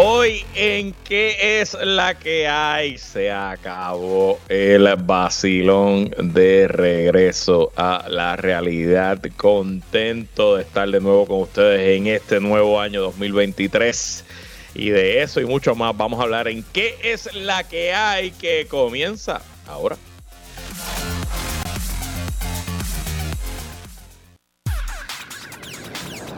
Hoy en qué es la que hay se acabó el vacilón de regreso a la realidad. Contento de estar de nuevo con ustedes en este nuevo año 2023. Y de eso y mucho más vamos a hablar en qué es la que hay que comienza ahora.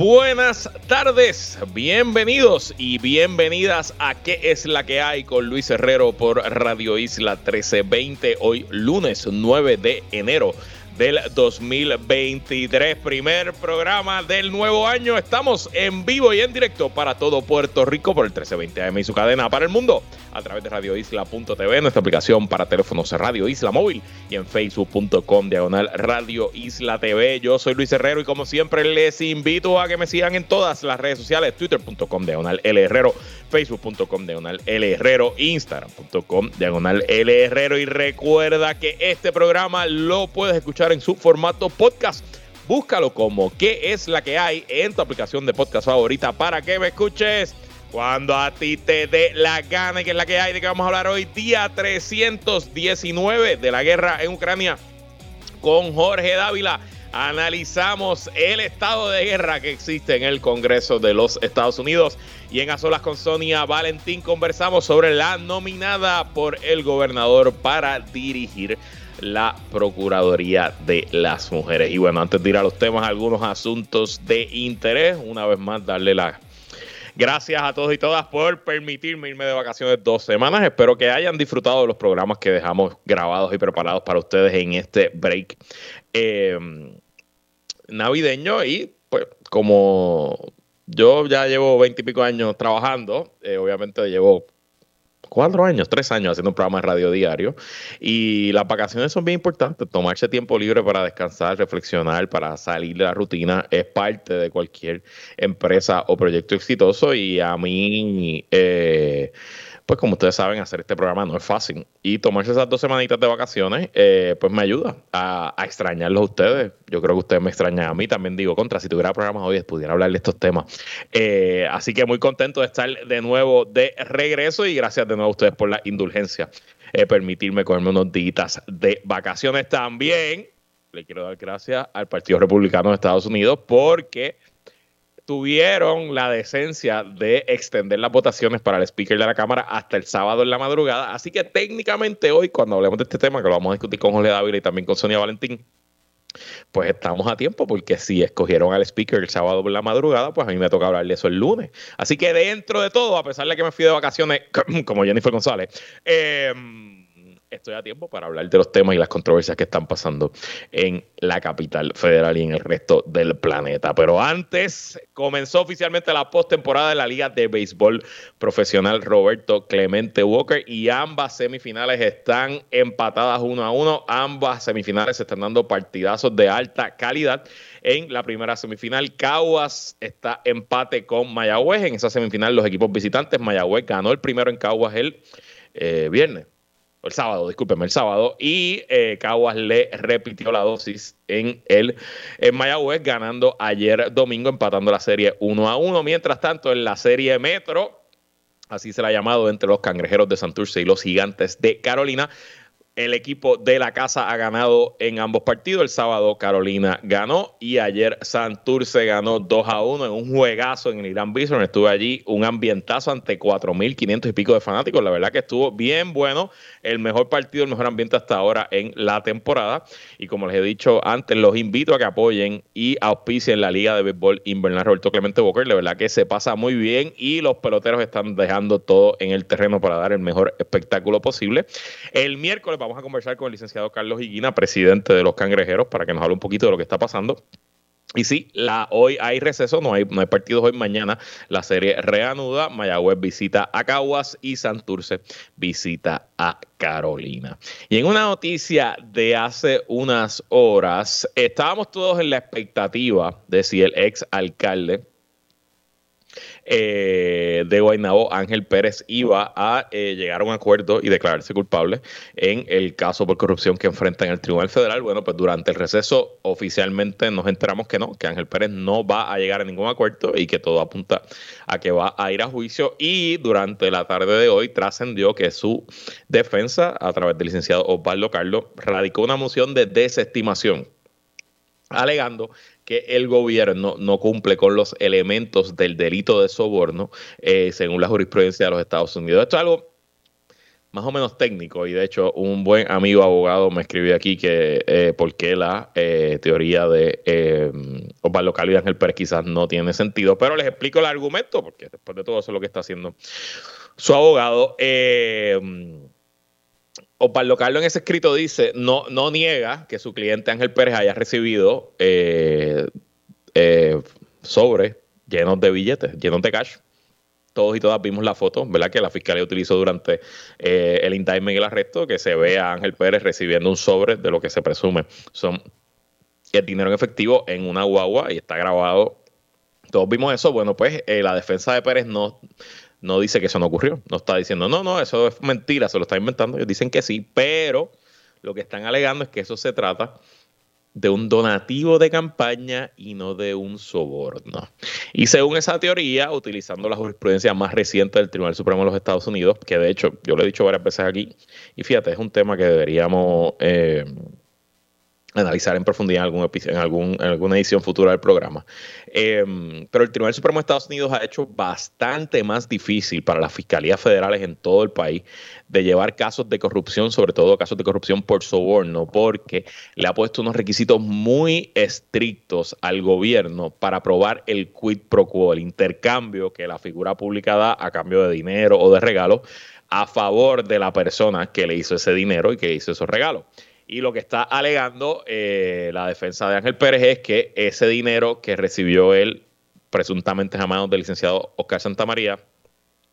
Buenas tardes, bienvenidos y bienvenidas a ¿Qué es la que hay? con Luis Herrero por Radio Isla 1320, hoy lunes 9 de enero del 2023, primer programa del nuevo año. Estamos en vivo y en directo para todo Puerto Rico por el 1320 AM y su cadena para el mundo a través de radioisla.tv, nuestra aplicación para teléfonos Radio Isla Móvil y en facebook.com diagonal Radio Isla TV. Yo soy Luis Herrero y como siempre les invito a que me sigan en todas las redes sociales, twitter.com diagonal L Herrero, facebook.com diagonal L Herrero, instagram.com diagonal L Herrero y recuerda que este programa lo puedes escuchar en su formato podcast. Búscalo como qué es la que hay en tu aplicación de podcast favorita para que me escuches cuando a ti te dé la gana, que es la que hay, de que vamos a hablar hoy, día 319 de la guerra en Ucrania, con Jorge Dávila. Analizamos el estado de guerra que existe en el Congreso de los Estados Unidos. Y en A Solas con Sonia Valentín conversamos sobre la nominada por el gobernador para dirigir la Procuraduría de las Mujeres. Y bueno, antes de ir a los temas, algunos asuntos de interés. Una vez más, darle la Gracias a todos y todas por permitirme irme de vacaciones dos semanas. Espero que hayan disfrutado de los programas que dejamos grabados y preparados para ustedes en este break eh, navideño. Y pues como yo ya llevo veintipico años trabajando, eh, obviamente llevo cuatro años, tres años haciendo un programa de radio diario. Y las vacaciones son bien importantes. Tomarse tiempo libre para descansar, reflexionar, para salir de la rutina es parte de cualquier empresa o proyecto exitoso. Y a mí, eh, pues como ustedes saben, hacer este programa no es fácil. Y tomarse esas dos semanitas de vacaciones, eh, pues me ayuda a, extrañarlos a ustedes. Yo creo que ustedes me extrañan a mí. También digo, contra, si tuviera programas hoy, pudiera hablar de estos temas. Eh, así que muy contento de estar de nuevo de regreso y gracias de nuevo a ustedes por la indulgencia. Eh, permitirme cogerme unos días de vacaciones también. Le quiero dar gracias al Partido Republicano de Estados Unidos porque tuvieron la decencia de extender las votaciones para el speaker de la Cámara hasta el sábado en la madrugada. Así que técnicamente hoy, cuando hablemos de este tema, que lo vamos a discutir con Jorge Dávila y también con Sonia Valentín, pues estamos a tiempo, porque si escogieron al speaker el sábado por la madrugada, pues a mí me toca hablarle eso el lunes. Así que dentro de todo, a pesar de que me fui de vacaciones, como Jennifer González, eh, estoy a tiempo para hablar de los temas y las controversias que están pasando en la capital federal y en el resto del planeta. Pero antes comenzó oficialmente la postemporada de la Liga de Béisbol Profesional Roberto Clemente Walker y ambas semifinales están empatadas uno a uno. Ambas semifinales se están dando partidazos de alta calidad. En la primera semifinal, Caguas está empate con Mayagüez. En esa semifinal, los equipos visitantes, Mayagüez ganó el primero en Caguas el eh, viernes el sábado, discúlpeme, el sábado, y eh, Caguas le repitió la dosis en el en Mayagüez, ganando ayer domingo, empatando la serie 1 a 1. Mientras tanto, en la serie Metro, así se la ha llamado entre los cangrejeros de Santurce y los gigantes de Carolina, el equipo de la casa ha ganado en ambos partidos. El sábado Carolina ganó y ayer Santurce ganó 2 a 1 en un juegazo en el Irán Bison. Estuve allí un ambientazo ante 4.500 y pico de fanáticos. La verdad que estuvo bien bueno. El mejor partido, el mejor ambiente hasta ahora en la temporada. Y como les he dicho antes, los invito a que apoyen y auspicien la Liga de Béisbol Invernal Roberto Clemente Walker. La verdad que se pasa muy bien y los peloteros están dejando todo en el terreno para dar el mejor espectáculo posible. El miércoles vamos a conversar con el licenciado Carlos Higuina, presidente de los Cangrejeros, para que nos hable un poquito de lo que está pasando Y sí, hoy hay receso, no hay, no hay partidos hoy, mañana la serie reanuda, Mayagüez visita a Caguas y Santurce visita a Carolina. Y en una noticia de hace unas horas, estábamos todos en la expectativa de si el ex alcalde eh, de Guaynabo, Ángel Pérez, iba a eh, llegar a un acuerdo y declararse culpable en el caso por corrupción que enfrenta en el Tribunal Federal. Bueno, pues durante el receso oficialmente nos enteramos que no, que Ángel Pérez no va a llegar a ningún acuerdo y que todo apunta a que va a ir a juicio. Y durante la tarde de hoy trascendió que su defensa, a través del licenciado Osvaldo Carlos, radicó una moción de desestimación alegando que el gobierno no cumple con los elementos del delito de soborno eh, según la jurisprudencia de los Estados Unidos. Esto es algo más o menos técnico y de hecho un buen amigo abogado me escribió aquí que eh, por qué la eh, teoría de eh, Osvaldo Cali y Ángel Pérez quizás no tiene sentido, pero les explico el argumento porque después de todo eso es lo que está haciendo su abogado. Eh, Osvaldo Carlos en ese escrito dice, no, no niega que su cliente Ángel Pérez haya recibido eh, eh, sobres llenos de billetes, llenos de cash. Todos y todas vimos la foto, ¿verdad? Que la fiscalía utilizó durante eh, el indictment y el arresto, que se ve a Ángel Pérez recibiendo un sobre de lo que se presume son el dinero en efectivo en una guagua y está grabado. Todos vimos eso. Bueno, pues la defensa de Pérez no, no dice que eso no ocurrió. No está diciendo, no, no, eso es mentira, se lo está inventando. Ellos dicen que sí, pero lo que están alegando es que eso se trata de un donativo de campaña y no de un soborno. Y según esa teoría, utilizando la jurisprudencia más reciente del Tribunal Supremo de los Estados Unidos, que de hecho yo lo he dicho varias veces aquí, y fíjate, es un tema que deberíamos eh, analizar en profundidad en, algún, en, algún, en alguna edición futura del programa. Eh, pero el Tribunal Supremo de Estados Unidos ha hecho bastante más difícil para las fiscalías federales en todo el país de llevar casos de corrupción, sobre todo casos de corrupción por soborno, porque le ha puesto unos requisitos muy estrictos al gobierno para aprobar el quid pro quo, el intercambio que la figura pública da a cambio de dinero o de regalo a favor de la persona que le hizo ese dinero y que hizo esos regalos. Y lo que está alegando eh, la defensa de Ángel Pérez es que ese dinero que recibió él, presuntamente a del licenciado Oscar Santamaría,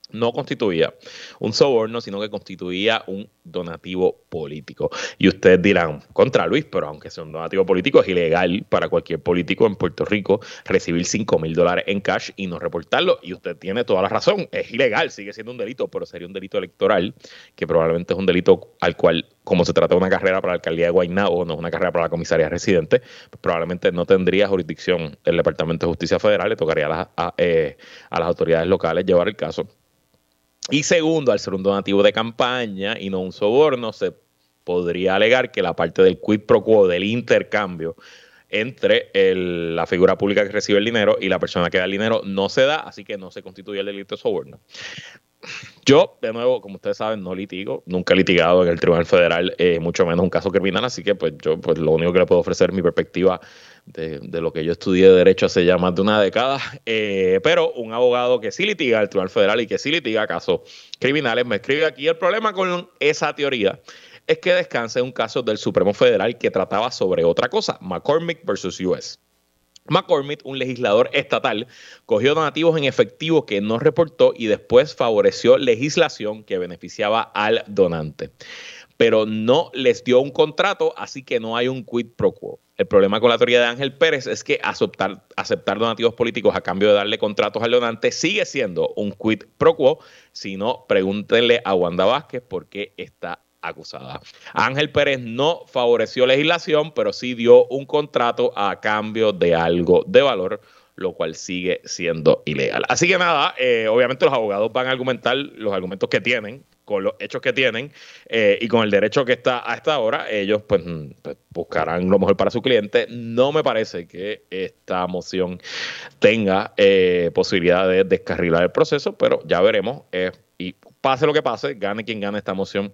no constituía un soborno, sino que constituía un donativo político. Y ustedes dirán, contra Luis, pero aunque sea un donativo político, es ilegal para cualquier político en Puerto Rico recibir 5 mil dólares en cash y no reportarlo. Y usted tiene toda la razón, es ilegal, sigue siendo un delito, pero sería un delito electoral, que probablemente es un delito al cual, como se trata de una carrera para la alcaldía de Guaynabo, no es una carrera para la comisaría residente, pues probablemente no tendría jurisdicción el Departamento de Justicia Federal, le tocaría a las, a, eh, a las autoridades locales llevar el caso y segundo, al ser un donativo de campaña y no un soborno, se podría alegar que la parte del quid pro quo, del intercambio entre la figura pública que recibe el dinero y la persona que da el dinero no se da, así que no se constituye el delito de soborno. Yo, de nuevo, como ustedes saben, no litigo, nunca he litigado en el Tribunal Federal, eh, mucho menos un caso criminal, así que pues yo pues lo único que le puedo ofrecer es mi perspectiva de, lo que yo estudié de Derecho hace ya más de una década, eh, pero un abogado que sí litiga el Tribunal Federal y que sí litiga casos criminales me escribe aquí. El problema con esa teoría es que descansa en un caso del Supremo Federal que trataba sobre otra cosa, McCormick versus US. McCormick, un legislador estatal, cogió donativos en efectivo que no reportó y después favoreció legislación que beneficiaba al donante pero no les dio un contrato, así que no hay un quid pro quo. El problema con la teoría de Ángel Pérez es que aceptar, donativos políticos a cambio de darle contratos al donante sigue siendo un quid pro quo. Si no, pregúntenle a Wanda Vázquez por qué está acusada. Ángel Pérez no favoreció legislación, pero sí dio un contrato a cambio de algo de valor lo cual sigue siendo ilegal. Así que nada, eh, obviamente los abogados van a argumentar los argumentos que tienen, con los hechos que tienen eh, y con el derecho que está a esta hora, ellos pues, pues, buscarán lo mejor para su cliente. No me parece que esta moción tenga eh, posibilidad de descarrilar el proceso, pero ya veremos. Eh, y pase lo que pase, gane quien gane esta moción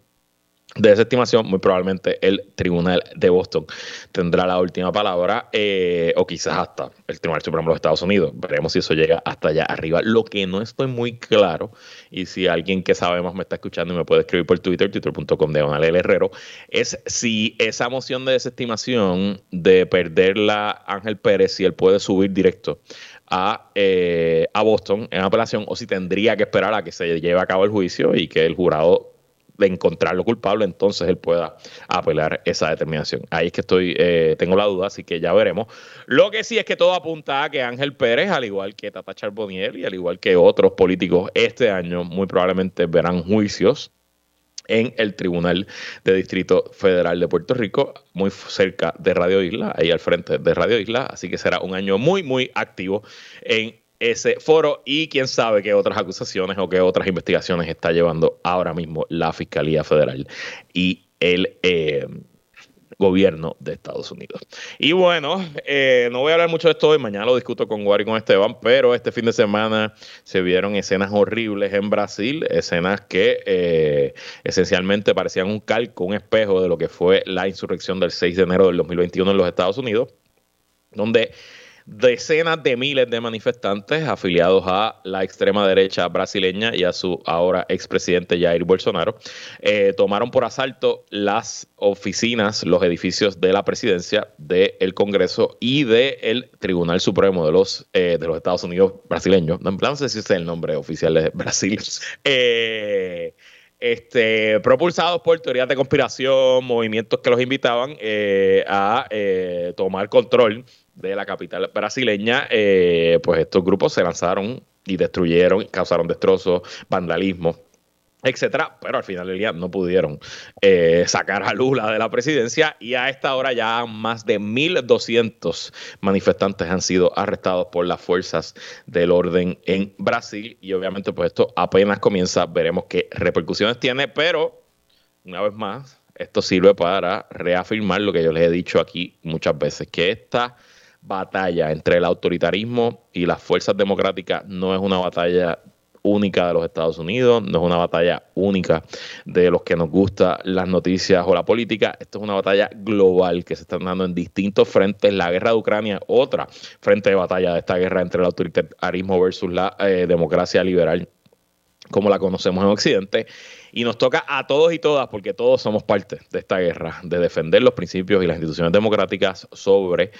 de esa estimación, muy probablemente el Tribunal de Boston tendrá la última palabra, eh, o quizás hasta el Tribunal Supremo de los Estados Unidos. Veremos si eso llega hasta allá arriba. Lo que no estoy muy claro, y si alguien que sabe más me está escuchando y me puede escribir por Twitter, twitter.com de el Herrero, es si esa moción de desestimación de perderla Ángel Pérez, si él puede subir directo a, eh, a Boston en apelación, o si tendría que esperar a que se lleve a cabo el juicio y que el jurado de encontrarlo culpable, entonces él pueda apelar esa determinación. Ahí es que estoy, eh, tengo la duda, así que ya veremos. Lo que sí es que todo apunta a que Ángel Pérez, al igual que Tata Charbonnier y al igual que otros políticos este año, muy probablemente verán juicios en el Tribunal de Distrito Federal de Puerto Rico, muy cerca de Radio Isla, ahí al frente de Radio Isla, así que será un año muy, muy activo en ese foro y quién sabe qué otras acusaciones o qué otras investigaciones está llevando ahora mismo la Fiscalía Federal y el eh, gobierno de Estados Unidos. Y bueno, eh, no voy a hablar mucho de esto hoy, mañana lo discuto con Guari y con Esteban, pero este fin de semana se vieron escenas horribles en Brasil, escenas que eh, esencialmente parecían un calco, un espejo de lo que fue la insurrección del 6 de enero del 2021 en los Estados Unidos, donde decenas de miles de manifestantes afiliados a la extrema derecha brasileña y a su ahora expresidente Jair Bolsonaro eh, tomaron por asalto las oficinas, los edificios de la presidencia, del Congreso y del Tribunal Supremo de los, eh, de los Estados Unidos brasileños. No sé si ese es el nombre oficial de Brasil. Eh, este, propulsados por teorías de conspiración, movimientos que los invitaban a tomar control de la capital brasileña, eh, pues estos grupos se lanzaron y destruyeron, causaron destrozos, vandalismo etcétera, pero al final del día no pudieron eh, sacar a Lula de la presidencia y a esta hora ya más de 1.200 manifestantes han sido arrestados por las fuerzas del orden en Brasil. Y obviamente pues esto apenas comienza, veremos qué repercusiones tiene, pero una vez más, esto sirve para reafirmar lo que yo les he dicho aquí muchas veces, que esta batalla entre el autoritarismo y las fuerzas democráticas no es una batalla única de los Estados Unidos, no es una batalla única de los que nos gustan las noticias o la política, esto es una batalla global que se está dando en distintos frentes. La guerra de Ucrania, otra frente de batalla de esta guerra entre el autoritarismo versus la eh, democracia liberal como la conocemos en Occidente, y nos toca a todos y todas, porque todos somos parte de esta guerra, de defender los principios y las instituciones democráticas sobre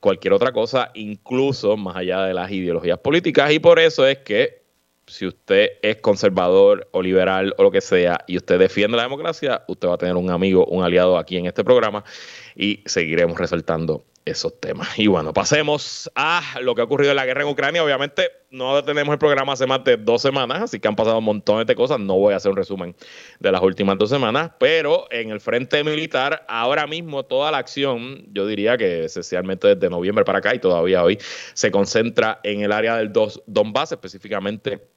cualquier otra cosa, incluso más allá de las ideologías políticas, y por eso es que si usted es conservador o liberal o lo que sea y usted defiende la democracia, usted va a tener un amigo, un aliado aquí en este programa y seguiremos resaltando esos temas. Y bueno, pasemos a lo que ha ocurrido en la guerra en Ucrania. Obviamente no tenemos el programa hace más de dos semanas, así que han pasado un montón de cosas. No voy a hacer un resumen de las últimas dos semanas, pero en el frente militar, ahora mismo toda la acción, yo diría que esencialmente desde noviembre para acá y todavía hoy, se concentra en el área del Donbass, específicamente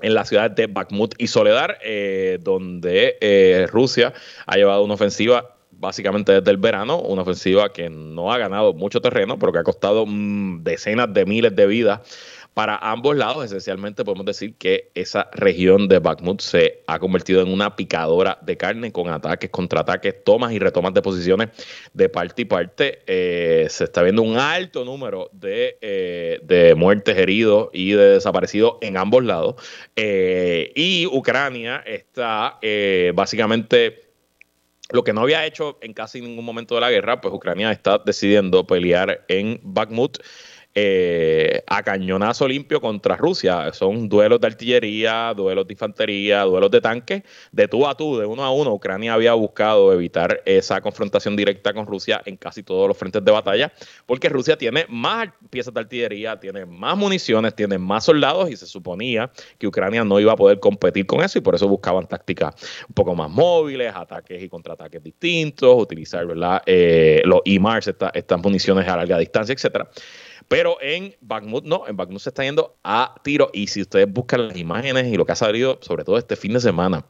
en las ciudades de Bakhmut y Soledar, eh, donde eh, Rusia ha llevado una ofensiva básicamente desde el verano, una ofensiva que no ha ganado mucho terreno, pero que ha costado mm, decenas de miles de vidas para ambos lados. Esencialmente podemos decir que esa región de Bakhmut se ha convertido en una picadora de carne con ataques, contraataques, tomas y retomas de posiciones de parte y parte. Eh, se está viendo un alto número de, eh, de muertes, heridos y de desaparecidos en ambos lados. Eh, y Ucrania está básicamente lo que no había hecho en casi ningún momento de la guerra, pues Ucrania está decidiendo pelear en Bakhmut eh, a cañonazo limpio contra Rusia. Son duelos de artillería, duelos de infantería, duelos de tanques, de tú a tú, de uno a uno. Ucrania había buscado evitar esa confrontación directa con Rusia en casi todos los frentes de batalla, porque Rusia tiene más piezas de artillería, tiene más municiones, tiene más soldados y se suponía que Ucrania no iba a poder competir con eso y por eso buscaban tácticas un poco más móviles, ataques y contraataques distintos, utilizar. Eh, los IMARS, estas municiones a larga distancia, etcétera. Pero en Bakhmut no, en Bakhmut se está yendo a tiro. Y si ustedes buscan las imágenes y lo que ha salido, sobre todo este fin de semana,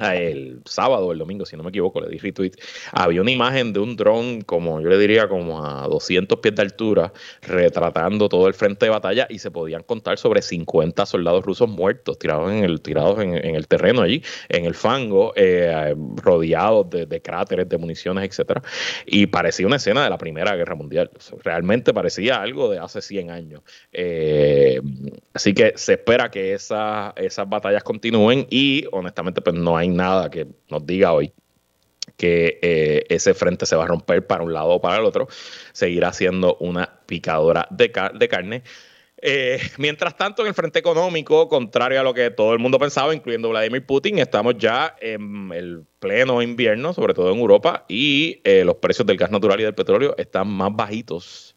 el sábado o el domingo, si no me equivoco, le di retweet, había una imagen de un dron como yo le diría como a 200 pies de altura retratando todo el frente de batalla y se podían contar sobre 50 soldados rusos muertos tirados en el tirados en, el terreno allí, en el fango, eh, rodeados de, cráteres, de municiones, etcétera, y parecía una escena de la Primera Guerra Mundial. Realmente parecía algo de hace 100 años. Eh, así que se espera que esas batallas continúen y honestamente pues no hay nada que nos diga hoy que eh, ese frente se va a romper para un lado o para el otro, seguirá siendo una picadora de, de carne. Eh, mientras tanto, en el frente económico, contrario a lo que todo el mundo pensaba, incluyendo Vladimir Putin, estamos ya en el pleno invierno, sobre todo en Europa, y eh, los precios del gas natural y del petróleo están más bajitos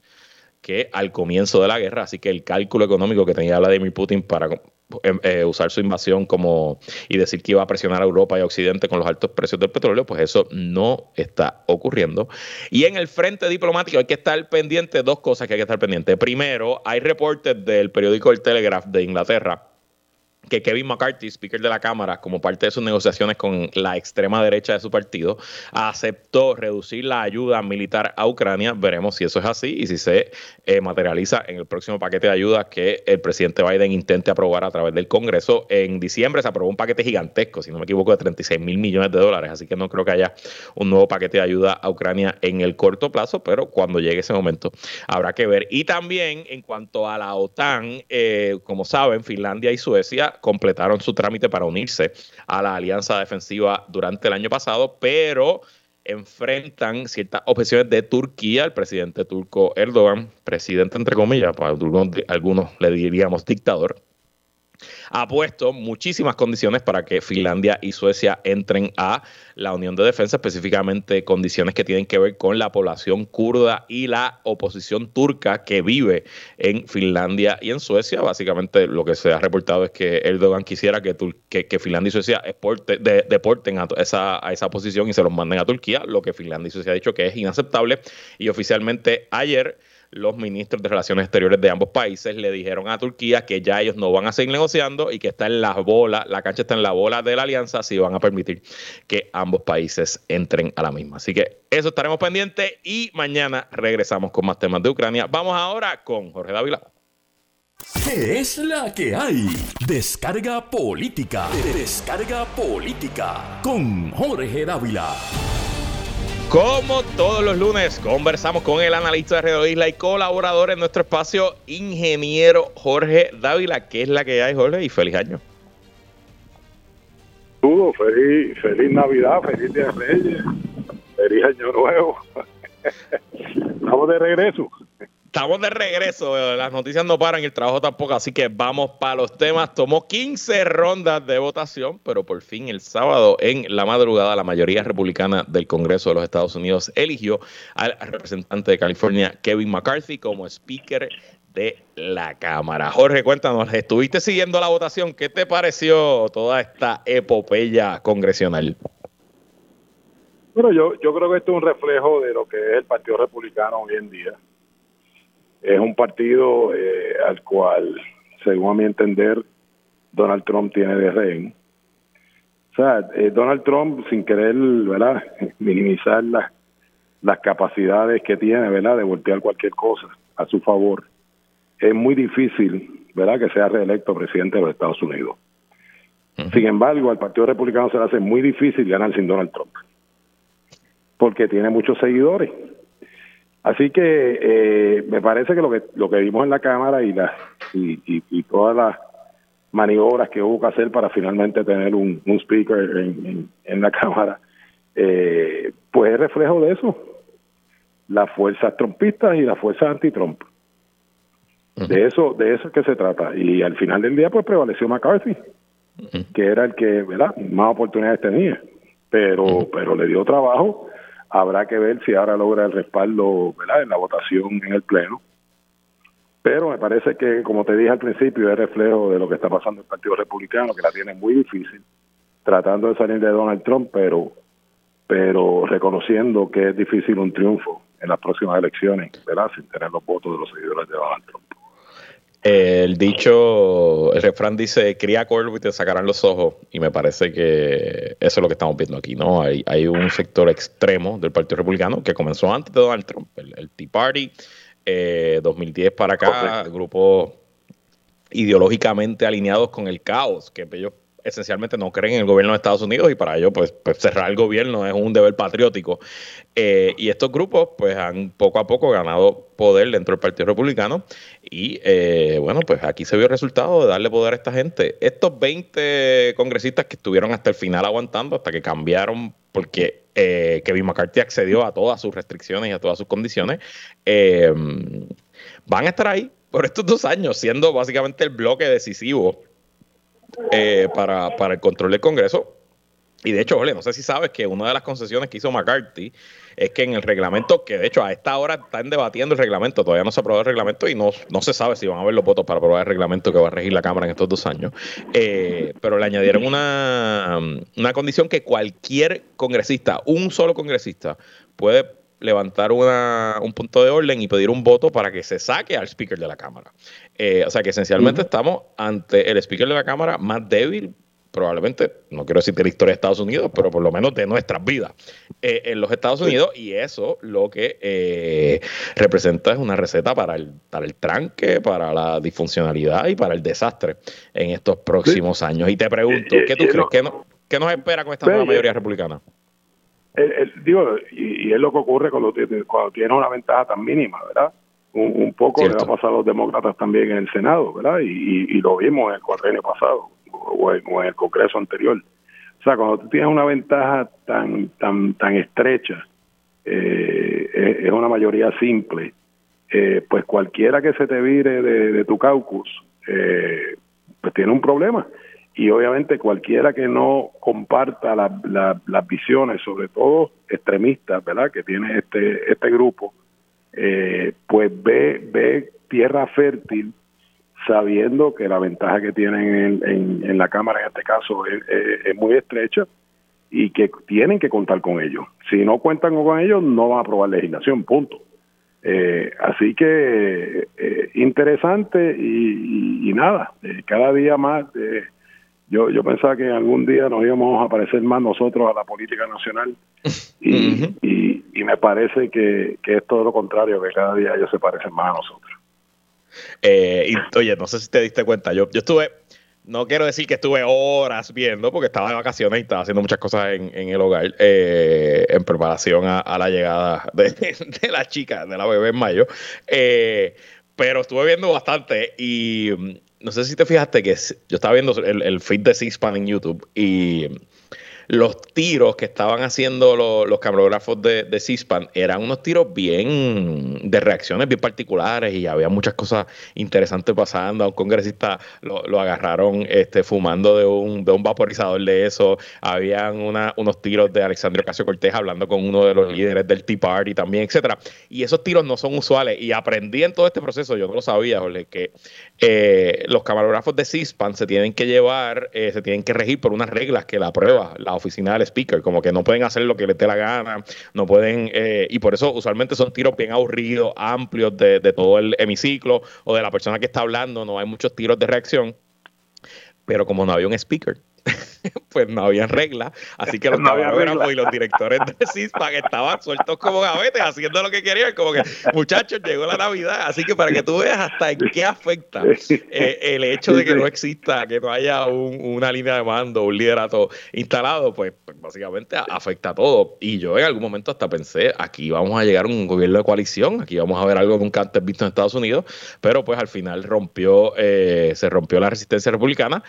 que al comienzo de la guerra. Así que el cálculo económico que tenía Vladimir Putin para eh, usar su invasión como y decir que iba a presionar a Europa y a Occidente con los altos precios del petróleo, pues eso no está ocurriendo. Y en el frente diplomático hay que estar pendiente dos cosas que hay que estar pendiente. Primero, hay reportes del periódico El Telegraph de Inglaterra que Kevin McCarthy, speaker de la Cámara, como parte de sus negociaciones con la extrema derecha de su partido, aceptó reducir la ayuda militar a Ucrania. Veremos si eso es así y si se eh, materializa en el próximo paquete de ayuda que el presidente Biden intente aprobar a través del Congreso. En diciembre se aprobó un paquete gigantesco, si no me equivoco, de 36 mil millones de dólares, así que no creo que haya un nuevo paquete de ayuda a Ucrania en el corto plazo, pero cuando llegue ese momento habrá que ver. Y también en cuanto a la OTAN, eh, como saben, Finlandia y Suecia completaron su trámite para unirse a la alianza defensiva durante el año pasado, pero enfrentan ciertas objeciones de Turquía. El presidente turco Erdogan, presidente entre comillas, para algunos le diríamos dictador, ha puesto muchísimas condiciones para que Finlandia y Suecia entren a la Unión de Defensa, específicamente condiciones que tienen que ver con la población kurda y la oposición turca que vive en Finlandia y en Suecia. Básicamente lo que se ha reportado es que Erdogan quisiera que, Finlandia y Suecia deporten a esa, a esa oposición y se los manden a Turquía, lo que Finlandia y Suecia ha dicho que es inaceptable. Y oficialmente ayer los ministros de Relaciones Exteriores de ambos países le dijeron a Turquía que ya ellos no van a seguir negociando y que está en la bola, la cancha está en la bola de la alianza si van a permitir que ambos países entren a la misma. Así que eso estaremos pendientes y mañana regresamos con más temas de Ucrania. Vamos ahora con Jorge Dávila. ¿Qué es la que hay? Descarga política. Descarga política con Jorge Dávila. Como todos los lunes, conversamos con el analista de Radio Isla y colaborador en nuestro espacio, ingeniero Jorge Dávila. ¿Qué es la que hay, Jorge? Y feliz año. Saludos, feliz, feliz Navidad, feliz Día de Reyes, feliz Año Nuevo. Estamos de regreso. Estamos de regreso, eh, las noticias no paran y el trabajo tampoco, así que vamos para los temas. Tomó 15 rondas de votación, pero por fin el sábado en la madrugada la mayoría republicana del Congreso de los Estados Unidos eligió al representante de California, Kevin McCarthy, como speaker de la Cámara. Jorge, cuéntanos, ¿estuviste siguiendo la votación? ¿Qué te pareció toda esta epopeya congresional? Bueno, yo, yo creo que esto es un reflejo de lo que es el Partido Republicano hoy en día es un partido eh, al cual, según a mi entender, Donald Trump tiene de rehén. O sea, eh, Donald Trump, sin querer, ¿verdad?, minimizar las, las capacidades que tiene, ¿verdad?, de voltear cualquier cosa a su favor, es muy difícil, ¿verdad?, que sea reelecto presidente de los Estados Unidos. Sin embargo, al Partido Republicano se le hace muy difícil ganar sin Donald Trump, porque tiene muchos seguidores Así que eh, me parece que lo que lo que vimos en la Cámara y, las y, y, todas las maniobras que hubo que hacer para finalmente tener un, un speaker en, en, la Cámara, eh, pues es reflejo de eso. Las fuerzas trompistas y las fuerzas anti-Trump. De eso de eso es que se trata. Y al final del día pues prevaleció McCarthy, que era el que ¿verdad? más oportunidades tenía. Pero, pero le dio trabajo Habrá que ver si ahora logra el respaldo en la votación en el Pleno. Pero me parece que, como te dije al principio, es reflejo de lo que está pasando en el Partido Republicano, que la tiene muy difícil, tratando de salir de Donald Trump, pero, pero reconociendo que es difícil un triunfo en las próximas elecciones, ¿verdad? sin tener los votos de los seguidores de Donald Trump. El dicho, el refrán dice, cría corvo y te sacarán los ojos. Y me parece que eso es lo que estamos viendo aquí, ¿no? Hay, hay un sector extremo del Partido Republicano que comenzó antes de Donald Trump, el, Tea Party, 2010 eh, para acá, grupos ideológicamente alineados con el caos, que ellos esencialmente no creen en el gobierno de Estados Unidos y para ello pues, pues cerrar el gobierno es un deber patriótico. Eh, y estos grupos pues han poco a poco ganado poder dentro del Partido Republicano y eh, bueno pues aquí se vio el resultado de darle poder a esta gente. Estos 20 congresistas que estuvieron hasta el final aguantando hasta que cambiaron porque eh, Kevin McCarthy accedió a todas sus restricciones y a todas sus condiciones, van a estar ahí por estos dos años siendo básicamente el bloque decisivo eh, para, el control del Congreso. Y de hecho, Ole, no sé si sabes que una de las concesiones que hizo McCarthy es que en el reglamento, que de hecho a esta hora están debatiendo el reglamento, todavía no se aprobó el reglamento y no, no se sabe si van a haber los votos para aprobar el reglamento que va a regir la Cámara en estos dos años. Eh, pero le añadieron una, una condición que cualquier congresista, un solo congresista, puede levantar una, un punto de orden y pedir un voto para que se saque al speaker de la Cámara. Eh, o sea que esencialmente estamos ante el speaker de la Cámara más débil, probablemente, no quiero decir de la historia de Estados Unidos, pero por lo menos de nuestras vidas eh, en los Estados Unidos. Y eso lo que eh, representa es una receta para el, para el tranque, para la disfuncionalidad y para el desastre en estos próximos años. Y te pregunto, ¿qué tú crees? ¿Qué, no, ¿Qué nos espera con esta nueva mayoría republicana? Digo, y, es lo que ocurre cuando, cuando tienes una ventaja tan mínima, ¿verdad? Un, poco le va a pasar a los demócratas también en el Senado, ¿verdad? Y, lo vimos en el cuatrienio pasado o en, el Congreso anterior. O sea, cuando tú tienes una ventaja tan tan tan estrecha, eh, es una mayoría simple, eh, pues cualquiera que se te vire de, tu caucus, eh, pues tiene un problema y obviamente cualquiera que no comparta las visiones, sobre todo extremistas, ¿verdad? Que tiene este este grupo, eh, pues ve ve tierra fértil sabiendo que la ventaja que tienen en, en, la Cámara en este caso es, muy estrecha y que tienen que contar con ellos. Si no cuentan con ellos, no van a aprobar legislación, punto. Eh, así que eh, interesante y, nada, cada día más yo, yo pensaba que algún día nos íbamos a parecer más nosotros a la política nacional y, y, me parece que, es todo lo contrario, que cada día ellos se parecen más a nosotros. Eh, y, oye, no sé si te diste cuenta, yo, yo estuve, no quiero decir que estuve horas viendo, porque estaba de vacaciones y estaba haciendo muchas cosas en, en el hogar, eh, en preparación a, la llegada de, de, la chica, de la bebé en mayo. Eh, pero estuve viendo bastante y no sé si te fijaste que yo estaba viendo el, feed de C-SPAN en YouTube y los tiros que estaban haciendo los, camarógrafos de, de CISPAN eran unos tiros bien de reacciones bien particulares y había muchas cosas interesantes pasando. A un congresista lo, agarraron este, fumando de un, de un vaporizador de eso. Habían una, unos tiros de Alexandria Ocasio Cortés hablando con uno de los líderes del Tea Party también, etcétera. Y esos tiros no son usuales. Y aprendí en todo este proceso, yo no lo sabía, Jorge, que eh, los camarógrafos de CISPAN se tienen que llevar, eh, se tienen que regir por unas reglas que la prueba, la oficina del speaker, como que no pueden hacer lo que les dé la gana, no pueden, eh, y por eso usualmente son tiros bien aburridos, amplios de, de todo el hemiciclo o de la persona que está hablando, no hay muchos tiros de reacción, pero como no había un speaker, pues no había reglas, así que los camarógrafos y los directores de CISPAC estaban sueltos como gavetes haciendo lo que querían, como que muchachos, llegó la Navidad, así que para que tú veas hasta en qué afecta eh, el hecho de que no exista, que no haya una línea de mando, un liderato instalado, pues, pues, básicamente afecta a todo. Y yo en algún momento hasta pensé, aquí vamos a llegar a un gobierno de coalición, aquí vamos a ver algo nunca antes visto en Estados Unidos, pero pues al final rompió, eh, se rompió la resistencia republicana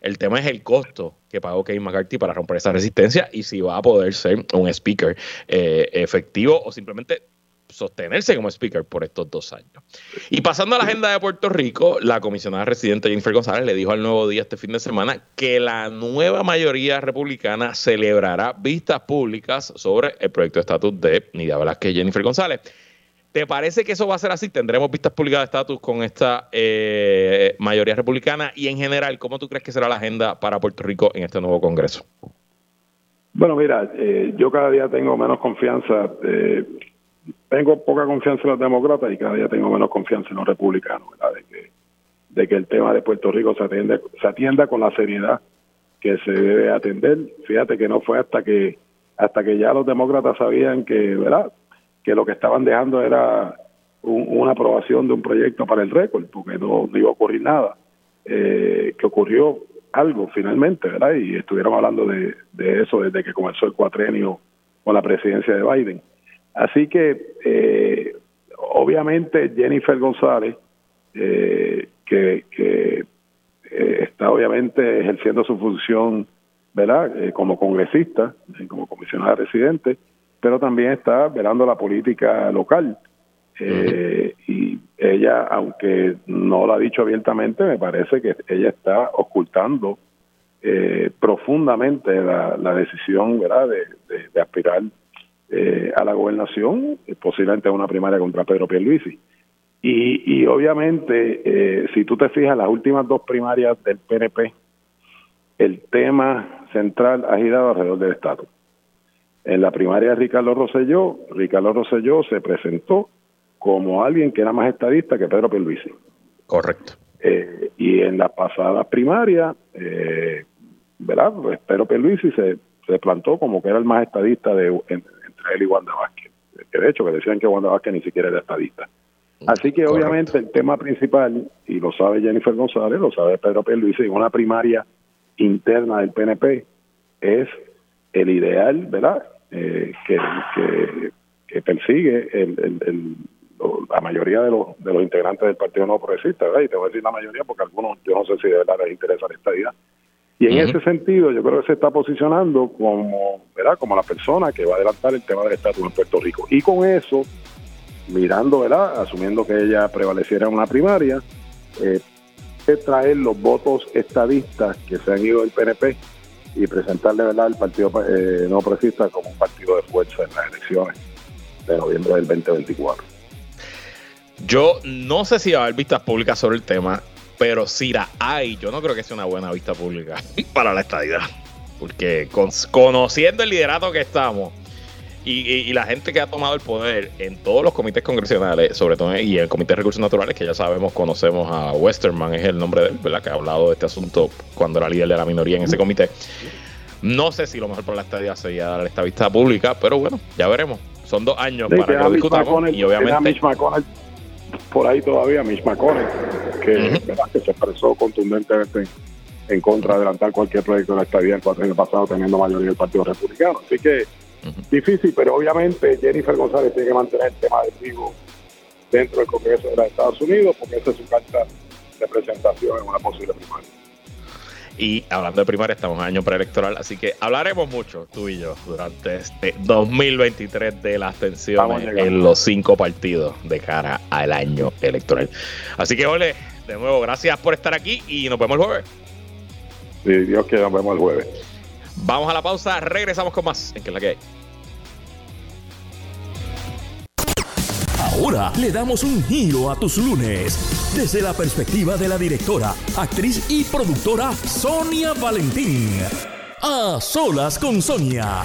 el tema es el costo que pagó Kevin McCarthy para romper esa resistencia y si va a poder ser un speaker eh, efectivo o simplemente sostenerse como speaker por estos dos años. Y pasando a la agenda de Puerto Rico, la comisionada residente Jennifer González le dijo al Nuevo Día este fin de semana que la nueva mayoría republicana celebrará vistas públicas sobre el proyecto de estatus de Nidia Velázquez y Jennifer González. ¿Te parece que eso va a ser así? ¿Tendremos vistas públicas de estatus con esta eh, mayoría republicana? Y en general, ¿cómo tú crees que será la agenda para Puerto Rico en este nuevo Congreso? Bueno, mira, eh, yo cada día tengo menos confianza, eh, tengo poca confianza en los demócratas y cada día tengo menos confianza en los republicanos, ¿verdad? De que de que el tema de Puerto Rico se, atiende, se atienda con la seriedad que se debe atender. Fíjate que no fue hasta que hasta que ya los demócratas sabían que, ¿verdad? Que lo que estaban dejando era una aprobación de un proyecto para el récord, porque no, iba a ocurrir nada. Eh, que ocurrió algo finalmente, ¿verdad? Y estuvieron hablando de, eso desde que comenzó el cuatrenio con la presidencia de Biden. Así que, eh, obviamente, Jennifer González, eh, que, que eh, está obviamente ejerciendo su función, ¿verdad? Eh, como congresista, eh, como comisionada residente, pero también está velando la política local. Y ella, aunque no lo ha dicho abiertamente, me parece que ella está ocultando profundamente la, decisión, ¿verdad?, de, aspirar a la gobernación, posiblemente a una primaria contra Pedro Pierluisi. Y, y obviamente, eh, si tú te fijas, las últimas dos primarias del PNP, el tema central ha girado alrededor del Estado. En la primaria de Ricardo Rosselló, Ricardo Rosselló se presentó como alguien que era más estadista que Pedro Pierluisi. Correcto. Eh, y en las pasadas primarias, eh, ¿verdad? Pues Pedro Pierluisi se, se plantó como que era el más estadista de, entre él y Wanda Vázquez. Que de hecho, que decían que Wanda Vázquez ni siquiera era estadista. Así que obviamente el tema principal, y lo sabe Jennifer González, lo sabe Pedro Pierluisi, en una primaria interna del PNP es el ideal, ¿verdad? Eh, que, que, persigue el, la mayoría de los, de los integrantes del Partido No Progresista, ¿verdad? Y te voy a decir la mayoría porque algunos, yo no sé si de verdad les interesa la estadía. Y en ese sentido, yo creo que se está posicionando como, ¿verdad? Como la persona que va a adelantar el tema del estatus en Puerto Rico. Y con eso, mirando, ¿verdad? Asumiendo que ella prevaleciera en una primaria, eh, traer los votos estadistas que se han ido del PNP y presentarle, ¿verdad?, al Partido eh, No Progresista como un partido de fuerza en las elecciones de noviembre del 2024. Yo no sé si va a haber vistas públicas sobre el tema, pero si la hay, yo no creo que sea una buena vista pública para la estadidad. Porque conociendo el liderato que estamos, y, la gente que ha tomado el poder en todos los comités congresionales, sobre todo y el Comité de Recursos Naturales, que ya sabemos, conocemos a Westerman, es el nombre de él, ¿verdad? Que ha hablado de este asunto cuando era líder de la minoría en ese comité. No sé si lo mejor para la estadía sería dar esta vista pública, pero bueno, ya veremos. Son dos años para que lo discutamos y obviamente... por ahí todavía, Mitch McConnell, que, que se expresó contundentemente en contra de adelantar cualquier proyecto de la estadía el cuatro años pasado teniendo mayoría del Partido Republicano. Así que Difícil, pero obviamente Jennifer González tiene que mantener el tema de vivo dentro del Congreso de los Estados Unidos, porque esa es su carta de presentación en una posible primaria. Y hablando de primaria, estamos en año preelectoral, así que hablaremos mucho, tú y yo, durante este 2023 de las tensiones en los cinco partidos de cara al año electoral. Así que, ole, de nuevo, gracias por estar aquí y nos vemos el jueves. Sí, Dios que nos vemos el jueves. Vamos a la pausa, regresamos con más en que la que hay. Ahora le damos un giro a tus lunes desde la perspectiva de la directora, actriz y productora Sonia Valentín. A solas con Sonia.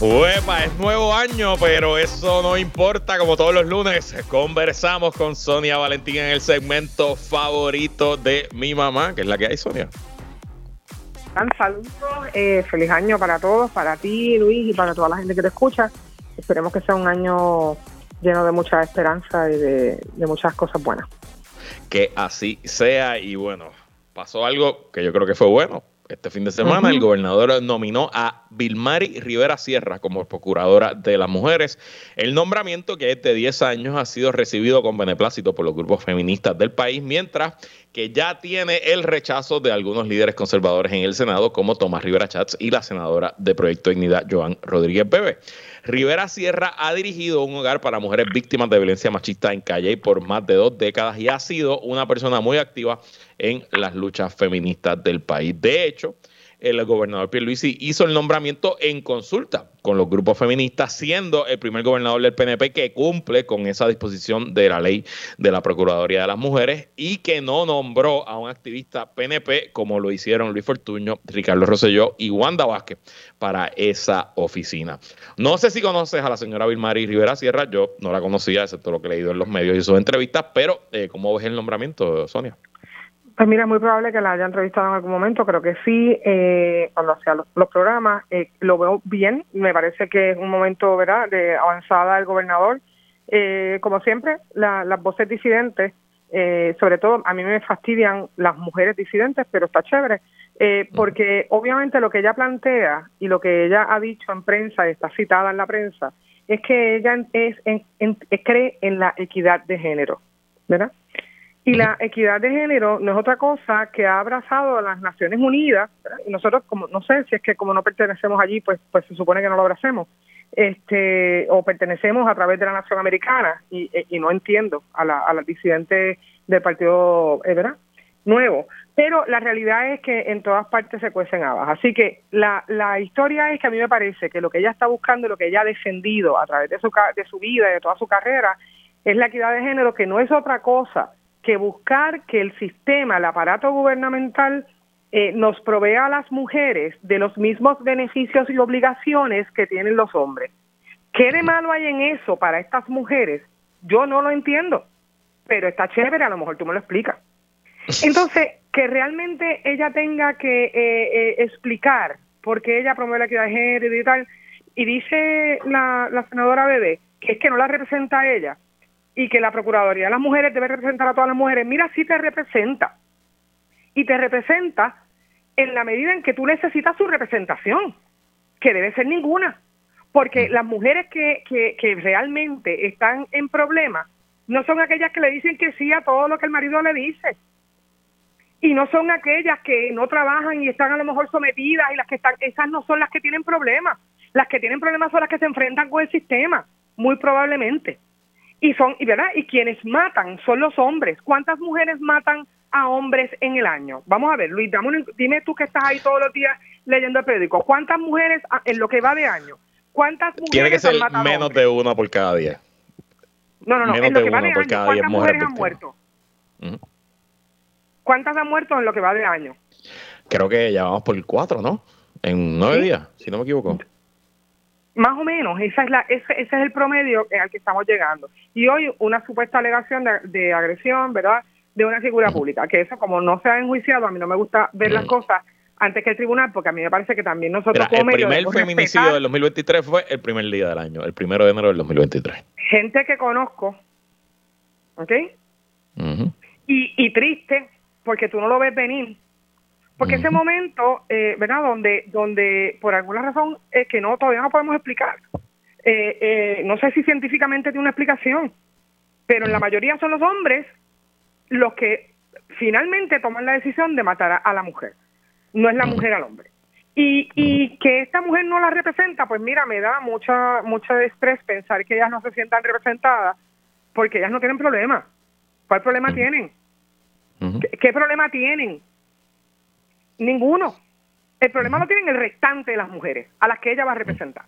Uepa, es nuevo año, pero eso no importa. Como todos los lunes, conversamos con Sonia Valentín en el segmento favorito de mi mamá, que es la que hay, Sonia. Saludos, eh, feliz año para todos, para ti, Luis, y para toda la gente que te escucha. Esperemos que sea un año lleno de mucha esperanza y de, muchas cosas buenas. Que así sea, y bueno, pasó algo que yo creo que fue bueno. Este fin de semana el gobernador nominó a Vilmari Rivera Sierra como procuradora de las mujeres. El nombramiento que es de 10 años ha sido recibido con beneplácito por los grupos feministas del país, mientras que ya tiene el rechazo de algunos líderes conservadores en el Senado, como Tomás Rivera Chats y la senadora de Proyecto Dignidad, Joan Rodríguez Bebe. Rivera Sierra ha dirigido un hogar para mujeres víctimas de violencia machista en Calle por más de dos décadas y ha sido una persona muy activa en las luchas feministas del país. De hecho, el gobernador Pierluisi hizo el nombramiento en consulta con los grupos feministas, siendo el primer gobernador del PNP que cumple con esa disposición de la ley de la Procuraduría de las Mujeres y que no nombró a un activista PNP como lo hicieron Luis Fortuño, Ricardo Rosselló y Wanda Vázquez para esa oficina. No sé si conoces a la señora Vilmari Rivera Sierra, yo no la conocía, excepto lo que he leído en los medios y sus entrevistas, pero eh, ¿cómo ves el nombramiento, Sonia? Pues mira, es muy probable que la haya entrevistado en algún momento, creo que sí, eh, cuando hacía los, programas, eh, lo veo bien, me parece que es un momento, ¿verdad?, de avanzada del gobernador. Eh, como siempre, las voces disidentes, sobre todo a mí me fastidian las mujeres disidentes, pero está chévere, porque obviamente lo que ella plantea y lo que ella ha dicho en prensa, está citada en la prensa, es que ella es, cree en la equidad de género, ¿verdad? Y la equidad de género no es otra cosa que ha abrazado a las Naciones Unidas, y nosotros, como no sé si es que como no pertenecemos allí, pues pues se supone que no lo abracemos, este o pertenecemos a través de la Nación Americana, y, y no entiendo a la, a la disidente del Partido eh, ¿verdad? Nuevo. Pero la realidad es que en todas partes se cuecen habas. Así que la, la historia es que a mí me parece que lo que ella está buscando, lo que ella ha defendido a través de su, de su vida y de toda su carrera, es la equidad de género, que no es otra cosa que buscar que el sistema, el aparato gubernamental, eh, nos provea a las mujeres de los mismos beneficios y obligaciones que tienen los hombres. ¿Qué de malo hay en eso para estas mujeres? Yo no lo entiendo, pero está chévere, a lo mejor tú me lo explicas. Entonces, que realmente ella tenga que eh, eh, explicar por qué ella promueve la equidad de género y tal, y dice la, la senadora Bebé que es que no la representa a ella, y que la Procuraduría de las Mujeres debe representar a todas las mujeres, mira, sí te representa. Y te representa en la medida en que tú necesitas su representación, que debe ser ninguna. Porque mm. las mujeres que, que, que realmente están en problemas no son aquellas que le dicen que sí a todo lo que el marido le dice. Y no son aquellas que no trabajan y están a lo mejor sometidas y las que están, esas no son las que tienen problemas. Las que tienen problemas son las que se enfrentan con el sistema, muy probablemente y son y verdad y quienes matan son los hombres. Cuántas mujeres matan a hombres en el año vamos a ver Luis dime tú que estás ahí todos los días leyendo el periódico. Cuántas mujeres en lo que va de año cuántas mujeres tiene que ser menos de una por cada día no no no en lo que va de año cuántas mujeres han muerto cuántas han muerto en lo que va de año creo que ya vamos por cuatro no en nueve días si no me equivoco más o menos, esa es la, ese, ese, es el promedio al que estamos llegando. Y hoy una supuesta alegación de, agresión, ¿verdad?, de una figura pública, que eso como no se ha enjuiciado, a mí no me gusta ver las cosas antes que el tribunal, porque a mí me parece que también nosotros como El primer feminicidio del 2023 fue el primer día del año, el primero de enero del 2023. Gente que conozco, ¿ok? y, y triste, porque tú no lo ves venir, porque ese momento, eh, ¿verdad? Donde, donde por alguna razón es que no todavía no podemos explicar. Eh, eh, no sé si científicamente tiene una explicación, pero en la mayoría son los hombres los que finalmente toman la decisión de matar a, la mujer. No es la mujer al hombre. Y, y que esta mujer no la representa, pues mira, me da mucha mucho estrés pensar que ellas no se sientan representadas porque ellas no tienen problema. ¿Cuál problema tienen? ¿Qué problema tienen? Ninguno. El problema lo tienen el restante de las mujeres, a las que ella va a representar.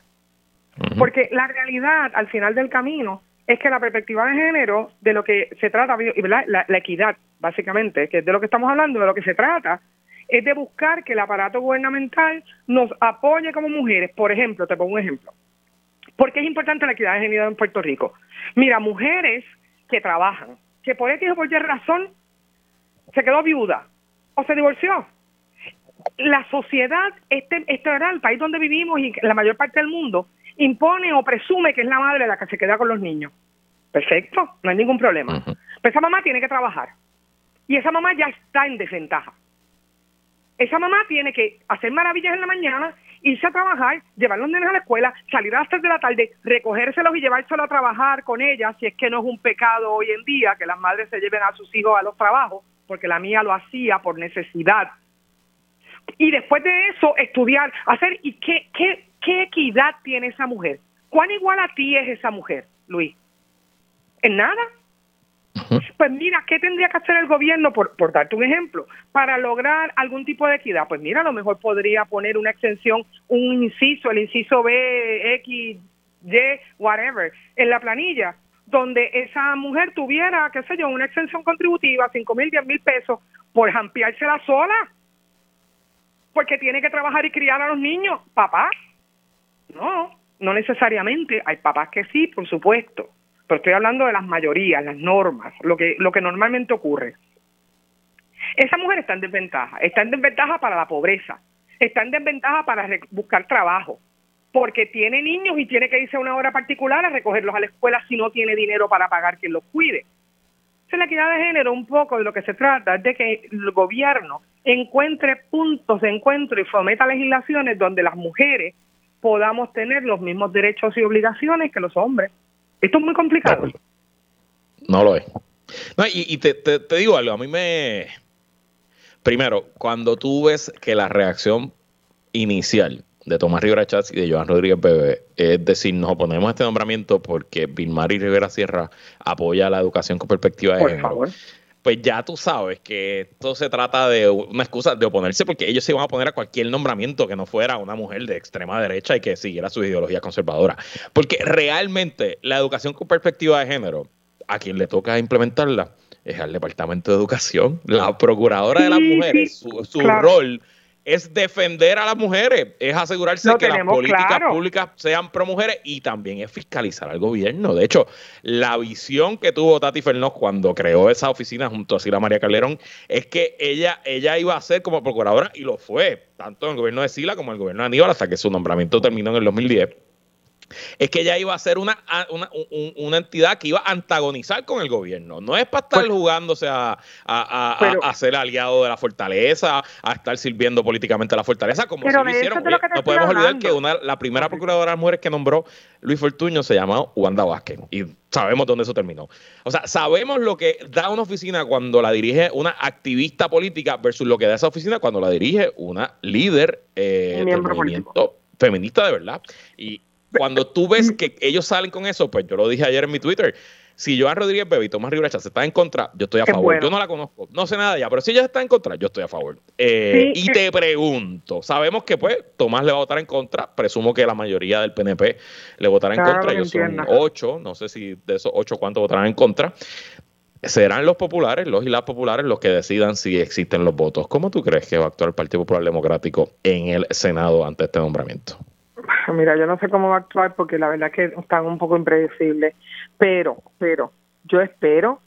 Porque la realidad, al final del camino, es que la perspectiva de género, de lo que se trata, La, la equidad, básicamente, que es de lo que estamos hablando, de lo que se trata, es de buscar que el aparato gubernamental nos apoye como mujeres. Por ejemplo, te pongo un ejemplo. ¿Por qué es importante la equidad de género en Puerto Rico? Mira, mujeres que trabajan, que por X o por Y razón se quedó viuda o se divorció la sociedad, este, este era el país donde vivimos y la mayor parte del mundo, impone o presume que es la madre la que se queda con los niños. Perfecto, no hay ningún problema. Pero esa mamá tiene que trabajar. Y esa mamá ya está en desventaja. Esa mamá tiene que hacer maravillas en la mañana, irse a trabajar, llevar a los nenes a la escuela, salir a las 3 de la tarde, recogérselos y llevárselos a trabajar con ella, si es que no es un pecado hoy en día que las madres se lleven a sus hijos a los trabajos, porque la mía lo hacía por necesidad y después de eso estudiar, hacer, ¿y qué, qué, qué equidad tiene esa mujer? ¿Cuán igual a ti es esa mujer, Luis? ¿En nada? Pues mira, ¿qué tendría que hacer el gobierno, por, por darte un ejemplo, para lograr algún tipo de equidad? Pues mira, a lo mejor podría poner una extensión, un inciso, el inciso B, X, Y, whatever, en la planilla, donde esa mujer tuviera, qué sé yo, una extensión contributiva, 5 mil, 10 mil pesos, por ampliársela sola, porque tiene que trabajar y criar a los niños. Papá, no, no necesariamente. Hay papás que sí, por supuesto, pero estoy hablando de las mayorías, las normas, lo que, lo que normalmente ocurre. Esa mujer está en desventaja, está en desventaja para la pobreza, está en desventaja para buscar trabajo, porque tiene niños y tiene que irse a una hora particular a recogerlos a la escuela si no tiene dinero para pagar quien los cuide. Entonces, la equidad de género, un poco de lo que se trata es de que el gobierno encuentre puntos de encuentro y fometa legislaciones donde las mujeres podamos tener los mismos derechos y obligaciones que los hombres. Esto es muy complicado. No lo es. y, te, digo algo, a mí me... Primero, cuando tú ves que la reacción inicial de Tomás Rivera Chávez y de Joan Rodríguez Bebe. Es decir, nos oponemos a este nombramiento porque Vilmar Rivera Sierra apoya la educación con perspectiva de Por Favor. Pues ya tú sabes que esto se trata de una excusa de oponerse porque ellos se iban a poner a cualquier nombramiento que no fuera una mujer de extrema derecha y que siguiera su ideología conservadora. Porque realmente la educación con perspectiva de género, a quien le toca implementarla, es al Departamento de Educación, la procuradora de las mujeres, su, rol es defender a las mujeres, es asegurarse que las políticas públicas sean pro mujeres y también es fiscalizar al gobierno. De hecho, la visión que tuvo Tati Fernós cuando creó esa oficina junto a Sila María Calderón es que ella, ella iba a ser como procuradora y lo fue, tanto en el gobierno de Sila como en el gobierno de Aníbal, hasta que su nombramiento terminó en el 2010 es que ella iba a ser una, una, entidad que iba a antagonizar con el gobierno. No es para estar pues jugándose a, ser aliado de la fortaleza, a estar sirviendo políticamente a la fortaleza, como si lo hicieron. no podemos olvidar que una, la primera procuradora de las mujeres que nombró Luis Fortuño se llamó Wanda Vázquez. Y sabemos dónde eso terminó. O sea, sabemos lo que da una oficina cuando la dirige una activista política versus lo que da esa oficina cuando la dirige una líder eh, del movimiento feminista de verdad. Y, cuando tú ves que ellos salen con eso, pues yo lo dije ayer en mi Twitter. Si Joan Rodríguez Bebe y Tomás Rivera se está en contra, yo estoy a favor. Yo no la conozco, no sé nada de ella, pero si ella está en contra, yo estoy a favor. Eh, y te pregunto, sabemos que pues Tomás le va a votar en contra, presumo que la mayoría del PNP le votará en contra, ellos son ocho, no sé si de esos ocho cuántos votarán en contra. Serán los populares, los y las populares, los que decidan si existen los votos. ¿Cómo tú crees que va a actuar el Partido Popular Democrático en el Senado ante este nombramiento? Mira, yo no sé cómo va a actuar porque la verdad es que están un poco impredecibles, pero, pero, yo espero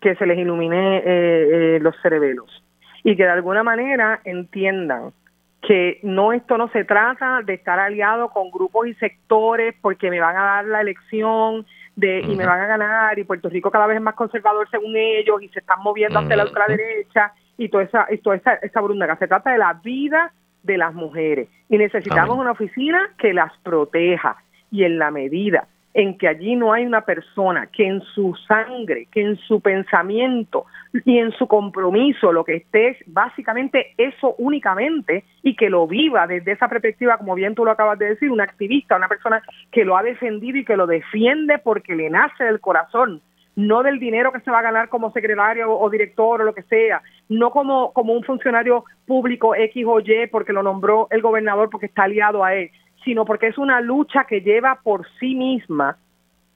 que se les ilumine eh, eh, los cerebelos y que de alguna manera entiendan que no esto no se trata de estar aliado con grupos y sectores porque me van a dar la elección de y me van a ganar y Puerto Rico cada vez es más conservador según ellos y se están moviendo hacia la ultraderecha y toda esa y toda esa, esa brunda. Se trata de la vida de las mujeres. Y necesitamos una oficina que las proteja. Y en la medida en que allí no hay una persona que en su sangre, que en su pensamiento y en su compromiso lo que esté es básicamente eso únicamente y que lo viva desde esa perspectiva, como bien tú lo acabas de decir, una activista, una persona que lo ha defendido y que lo defiende porque le nace del corazón, no del dinero que se va a ganar como secretario o director o lo que sea, no como, como un funcionario público X o Y porque lo nombró el gobernador porque está aliado a él, sino porque es una lucha que lleva por sí misma,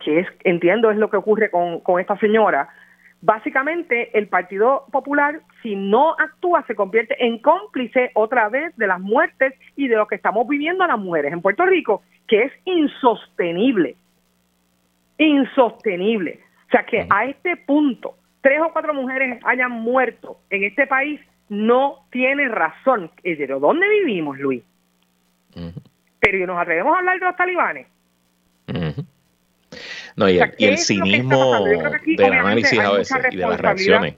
que es, entiendo, es lo que ocurre con, con esta señora. Básicamente, el Partido Popular, si no actúa, se convierte en cómplice otra vez de las muertes y de lo que estamos viviendo las mujeres en Puerto Rico, que es insostenible. Insostenible. O sea que a este punto, tres o cuatro mujeres hayan muerto en este país, no tiene razón. ¿De dónde vivimos, Luis? Pero nos atrevemos a hablar de los talibanes. No, y, el, cinismo del análisis a veces y de las reacciones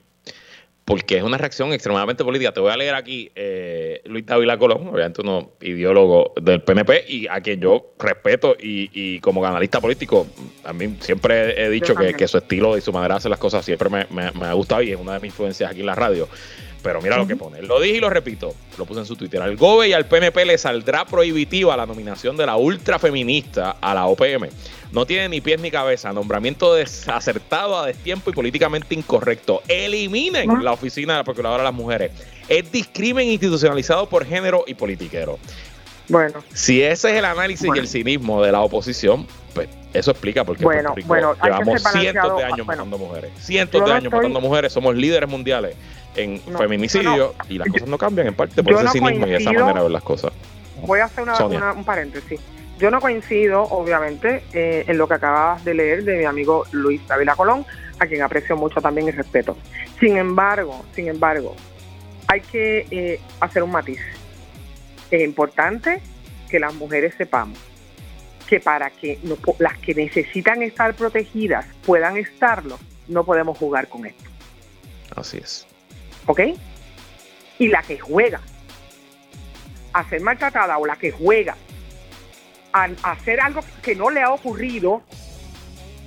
porque es una reacción extremadamente política. Te voy a leer aquí eh, Luis Dávila Colón, obviamente uno ideólogo del PNP y a quien yo respeto y, como analista político, a mí siempre he dicho que, su estilo y su manera de hacer las cosas siempre me, ha gustado y es una de mis influencias aquí en la radio. Pero mira lo que pone. Lo dije y lo repito. Lo puse en su Twitter. Al GOBE y al PNP le saldrá prohibitiva la nominación de la ultrafeminista a la OPM. No tiene ni pies ni cabeza. Nombramiento desacertado a destiempo y políticamente incorrecto. Eliminen la oficina de la Procuradora de las Mujeres. Es discrimen institucionalizado por género y politiquero. Bueno. Si ese es el análisis y el cinismo de la oposición, pues eso explica por qué bueno, bueno, llevamos cientos de años matando mujeres. Cientos de años matando mujeres. Somos líderes mundiales en feminicidio y las cosas no cambian en parte por ese cinismo y esa manera de ver las cosas. Voy a hacer un paréntesis. Yo no coincido, obviamente, eh, en lo que acabas de leer de mi amigo Luis Davila Colón, a quien aprecio mucho también y respeto. Sin embargo, sin embargo, hay que eh, hacer un matiz. Es importante que las mujeres sepamos que para que las que necesitan estar protegidas puedan estarlo, no podemos jugar con esto. Así es. ¿Ok? Y la que juega a ser maltratada o la que juega a, hacer algo que no le ha ocurrido,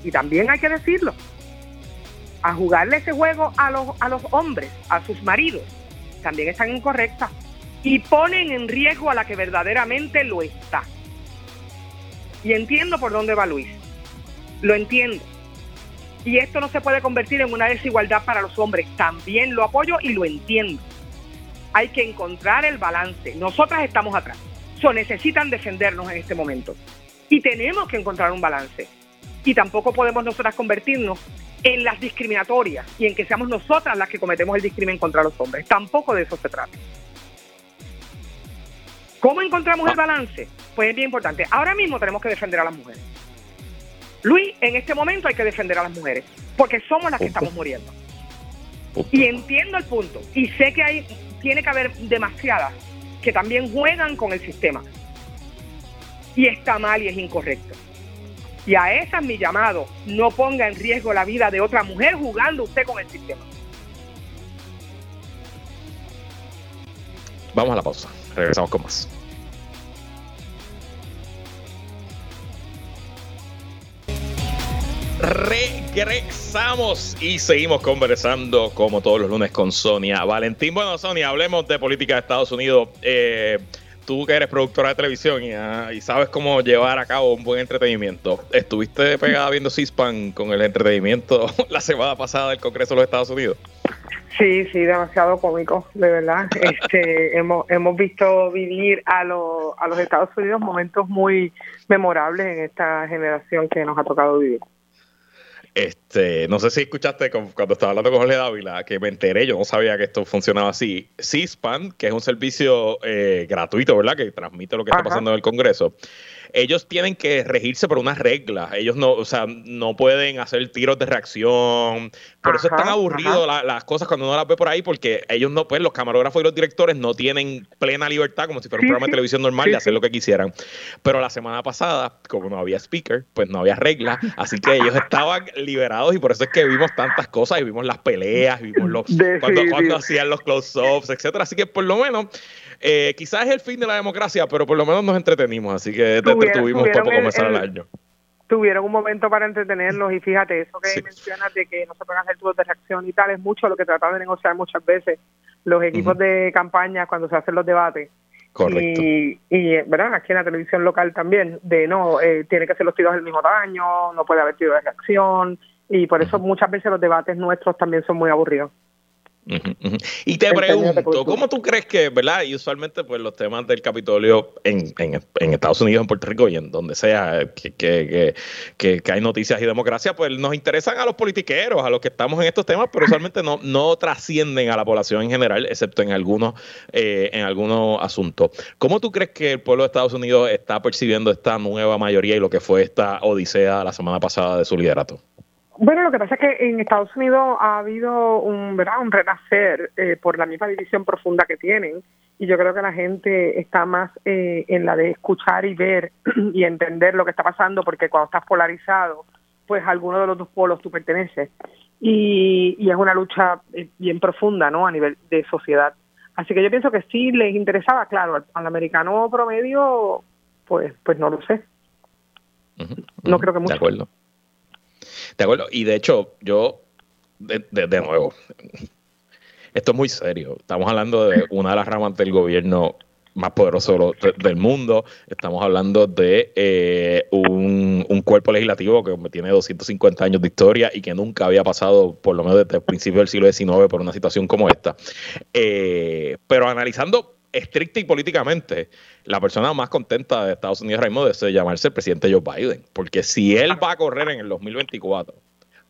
y también hay que decirlo, a jugarle ese juego a los, a los hombres, a sus maridos, también están incorrectas y ponen en riesgo a la que verdaderamente lo está. Y entiendo por dónde va Luis, lo entiendo. Y esto no se puede convertir en una desigualdad para los hombres, también lo apoyo y lo entiendo. Hay que encontrar el balance. Nosotras estamos atrás necesitan defendernos en este momento. Y tenemos que encontrar un balance. Y tampoco podemos nosotras convertirnos en las discriminatorias y en que seamos nosotras las que cometemos el discrimen contra los hombres. Tampoco de eso se trata. ¿Cómo encontramos el balance? Pues es bien importante. Ahora mismo tenemos que defender a las mujeres. Luis, en este momento hay que defender a las mujeres, porque somos las que estamos muriendo. Y entiendo el punto. Y sé que hay, tiene que haber demasiadas que también juegan con el sistema. Y está mal y es incorrecto. Y a esa es mi llamado. No ponga en riesgo la vida de otra mujer jugando usted con el sistema. Vamos a la pausa. Regresamos con más. Regresamos y seguimos conversando como todos los lunes con Sonia Valentín. Bueno, Sonia, hablemos de política de Estados Unidos. Eh, tú que eres productora de televisión ah, y, sabes cómo llevar a cabo un buen entretenimiento, ¿estuviste pegada viendo CISPAN con el entretenimiento la semana pasada del Congreso de los Estados Unidos? Sí, sí, demasiado cómico, de verdad. Este, hemos, hemos visto vivir a, los a los Estados Unidos momentos muy memorables en esta generación que nos ha tocado vivir. Este, no sé si escuchaste cuando estaba hablando con Jorge Dávila, que me enteré, yo no sabía que esto funcionaba así. CISPAN, que es un servicio eh, gratuito, ¿verdad? Que transmite lo que está pasando en el Congreso ellos tienen que regirse por unas reglas. Ellos no, o sea, no pueden hacer tiros de reacción. Por eso es tan aburrido las cosas cuando uno las ve por ahí, porque ellos no, pues los camarógrafos y los directores no tienen plena libertad, como si fuera un programa de televisión normal, de hacer lo que quisieran. Pero la semana pasada, como no había speaker, pues no había reglas, así que ellos estaban liberados y por eso es que vimos tantas cosas y vimos las peleas, vimos los, cuando, cuando hacían los close-ups, etcétera. Así que por lo menos eh, quizás es el fin de la democracia, pero por lo menos nos entretenimos, así que te entretuvimos poco comenzar el, año. Tuvieron un momento para entretenernos y fíjate, eso que mencionas de que no se pueden hacer tubos de reacción y tal, es mucho lo que tratan de negociar muchas veces los equipos de campaña cuando se hacen los debates. Correcto. Y, y, ¿verdad? Aquí en la televisión local también, de no, eh, tiene que ser los tiros del mismo tamaño, no puede haber tiros de reacción, y por eso muchas veces los debates nuestros también son muy aburridos. Y te pregunto, ¿cómo tú crees que, verdad? Y usualmente, pues los temas del Capitolio en, en, Estados Unidos, en Puerto Rico y en donde sea que, que, que, hay noticias y democracia, pues nos interesan a los politiqueros, a los que estamos en estos temas, pero usualmente no, no trascienden a la población en general, excepto en algunos, eh, en algunos asuntos. ¿Cómo tú crees que el pueblo de Estados Unidos está percibiendo esta nueva mayoría y lo que fue esta odisea la semana pasada de su liderato? Bueno, lo que pasa es que en Estados Unidos ha habido un, ¿verdad? un renacer eh, por la misma división profunda que tienen y yo creo que la gente está más eh, en la de escuchar y ver y entender lo que está pasando porque cuando estás polarizado, pues a alguno de los dos polos tú perteneces y, y es una lucha eh, bien profunda, ¿no? A nivel de sociedad. Así que yo pienso que sí les interesaba, claro, al, americano promedio, pues, pues no lo sé. No creo que mucho. De acuerdo. De acuerdo. Y de hecho, yo, de, nuevo, esto es muy serio. Estamos hablando de una de las ramas del gobierno más poderoso del mundo. Estamos hablando de eh, un, cuerpo legislativo que tiene 250 años de historia y que nunca había pasado, por lo menos desde el principio del siglo XIX, por una situación como esta. Eh, pero analizando estricta y políticamente, la persona más contenta de Estados Unidos ahora mismo debe llamarse el presidente Joe Biden, porque si él va a correr en el 2024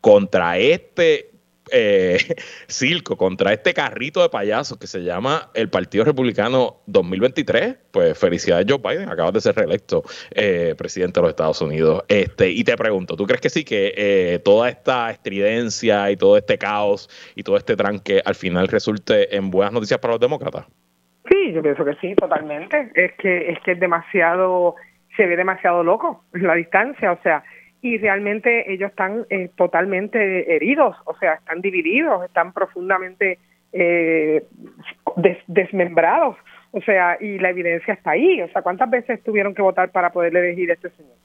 contra este eh, circo, contra este carrito de payasos que se llama el Partido Republicano 2023, pues felicidades Joe Biden, acabas de ser reelecto eh, presidente de los Estados Unidos. Este, y te pregunto, ¿tú crees que sí que eh, toda esta estridencia y todo este caos y todo este tranque al final resulte en buenas noticias para los demócratas? Sí, yo pienso que sí, totalmente. Es que es que es demasiado, se ve demasiado loco la distancia, o sea, y realmente ellos están eh, totalmente heridos, o sea, están divididos, están profundamente eh, desmembrados, o sea, y la evidencia está ahí, o sea, ¿cuántas veces tuvieron que votar para poder elegir a este señor?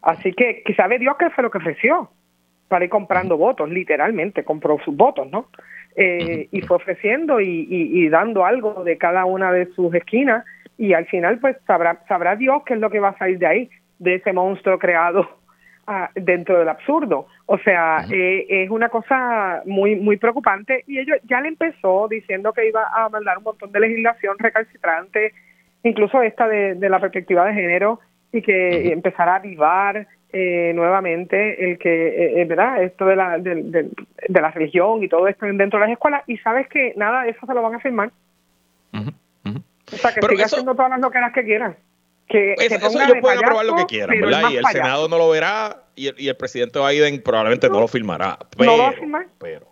Así que, que sabe Dios qué fue lo que ofreció para ir comprando votos, literalmente, compró sus votos, ¿no? Eh, y fue ofreciendo y, dando algo de cada una de sus esquinas. Y al final pues sabrá, sabrá Dios qué es lo que va a salir de ahí, de ese monstruo creado ah, dentro del absurdo. O sea, eh, es una cosa muy muy preocupante. Y ellos ya le empezó diciendo que iba a mandar un montón de legislación recalcitrante, incluso esta de, la perspectiva de género y que empezará a avivar eh, nuevamente el que, eh, eh, ¿verdad? Esto de la, de, la religión y todo esto dentro de las escuelas y sabes que nada de eso se lo van a firmar. O sea, que siga haciendo todas las loqueras que quieran. Que, eso, ellos pueden aprobar lo que quieran, ¿verdad? Y el Senado no lo verá y el, y el presidente Biden probablemente no, lo firmará. Pero, no lo va a firmar. Pero,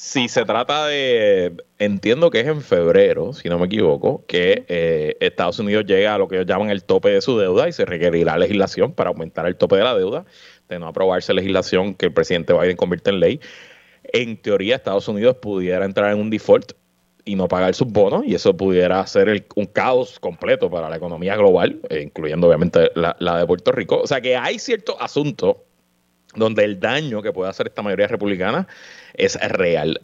si se trata de, entiendo que es en febrero, si no me equivoco, que eh, Estados Unidos llega a lo que ellos llaman el tope de su deuda y se requerirá legislación para aumentar el tope de la deuda, de no aprobarse legislación que el presidente Biden convierte en ley. En teoría, Estados Unidos pudiera entrar en un default y no pagar sus bonos, y eso pudiera ser un caos completo para la economía global, eh, incluyendo obviamente la, la de Puerto Rico. O sea que hay ciertos asuntos donde el daño que puede hacer esta mayoría republicana es real.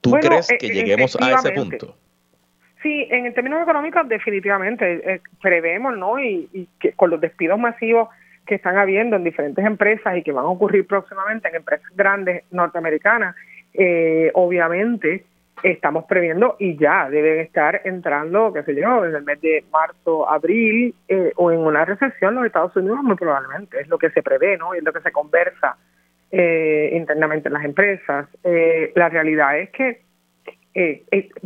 ¿Tú crees que eh, lleguemos a ese punto? Sí, en términos económicos definitivamente eh, prevemos, ¿no? Y, que con los despidos masivos que están habiendo en diferentes empresas y que van a ocurrir próximamente en empresas grandes norteamericanas, eh, obviamente estamos previendo y ya deben estar entrando, qué sé yo, en el mes de marzo, abril eh, o en una recesión los Estados Unidos muy probablemente, es lo que se prevé, ¿no? Y es lo que se conversa eh, internamente en las empresas. Eh, la realidad es que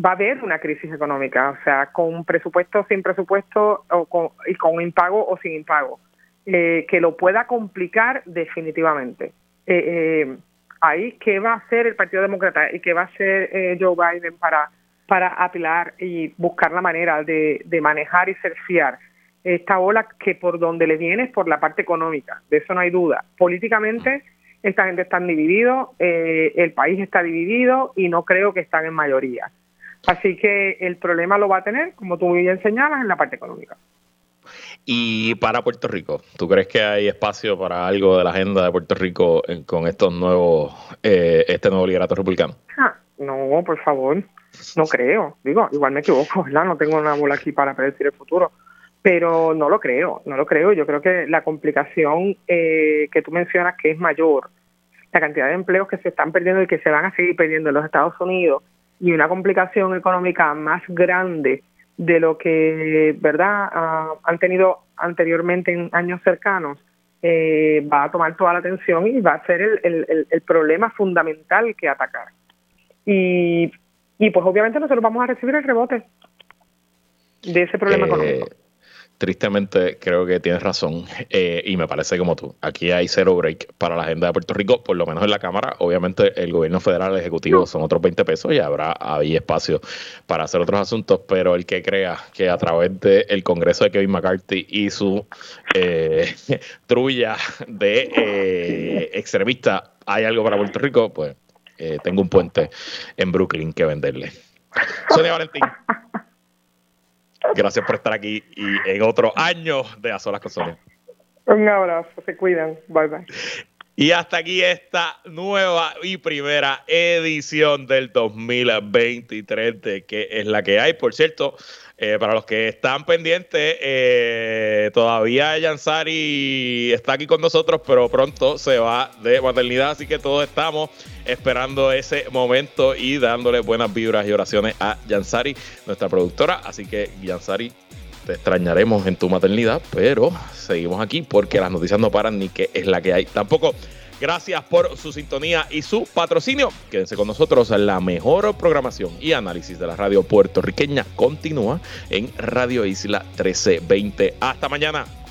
va a haber una crisis económica, o sea, con presupuesto, sin presupuesto o con, y con impago o sin impago, que lo pueda complicar definitivamente. Eh, ahí qué va a hacer el Partido Demócrata y qué va a hacer eh, Joe Biden para, para apilar y buscar la manera de, manejar y fiar esta ola que por donde le viene es por la parte económica, de eso no hay duda. Políticamente esta gente está dividido, eh, el país está dividido y no creo que están en mayoría. Así que el problema lo va a tener, como tú muy bien señalas, en la parte económica. Y para Puerto Rico, ¿tú crees que hay espacio para algo de la agenda de Puerto Rico con estos nuevos, eh, este nuevo liderato republicano? Ah, no, por favor, no creo. Digo, igual me equivoco. No tengo una bola aquí para predecir el futuro, pero no lo creo, no lo creo. Yo creo que la complicación eh, que tú mencionas que es mayor, la cantidad de empleos que se están perdiendo y que se van a seguir perdiendo en los Estados Unidos y una complicación económica más grande de lo que verdad ah, han tenido anteriormente en años cercanos eh, va a tomar toda la atención y va a ser el, el, problema fundamental que atacar. Y, y pues obviamente nosotros vamos a recibir el rebote de ese problema eh, económico tristemente creo que tienes razón eh, y me parece como tú. Aquí hay cero break para la agenda de Puerto Rico, por lo menos en la Cámara. Obviamente el gobierno federal, ejecutivo son otros 20 pesos y habrá ahí espacio para hacer otros asuntos, pero el que crea que a través del Congreso de Kevin McCarthy y su eh, trulla de eh, extremista hay algo para Puerto Rico, pues eh, tengo un puente en Brooklyn que venderle. Sonia Valentín. Gracias por estar aquí y en otro año de A Solas con Un abrazo, se cuidan. Bye bye. Y hasta aquí esta nueva y primera edición del 2023 de que es la que hay. Por cierto, eh, para los que están pendientes, eh, todavía Yansari está aquí con nosotros, pero pronto se va de maternidad, así que todos estamos esperando ese momento y dándole buenas vibras y oraciones a Yansari, nuestra productora. Así que Yansari, te extrañaremos en tu maternidad, pero seguimos aquí porque las noticias no paran ni que es la que hay. Tampoco Gracias por su sintonía y su patrocinio. Quédense con nosotros. La mejor programación y análisis de la radio puertorriqueña continúa en Radio Isla 1320. Hasta mañana.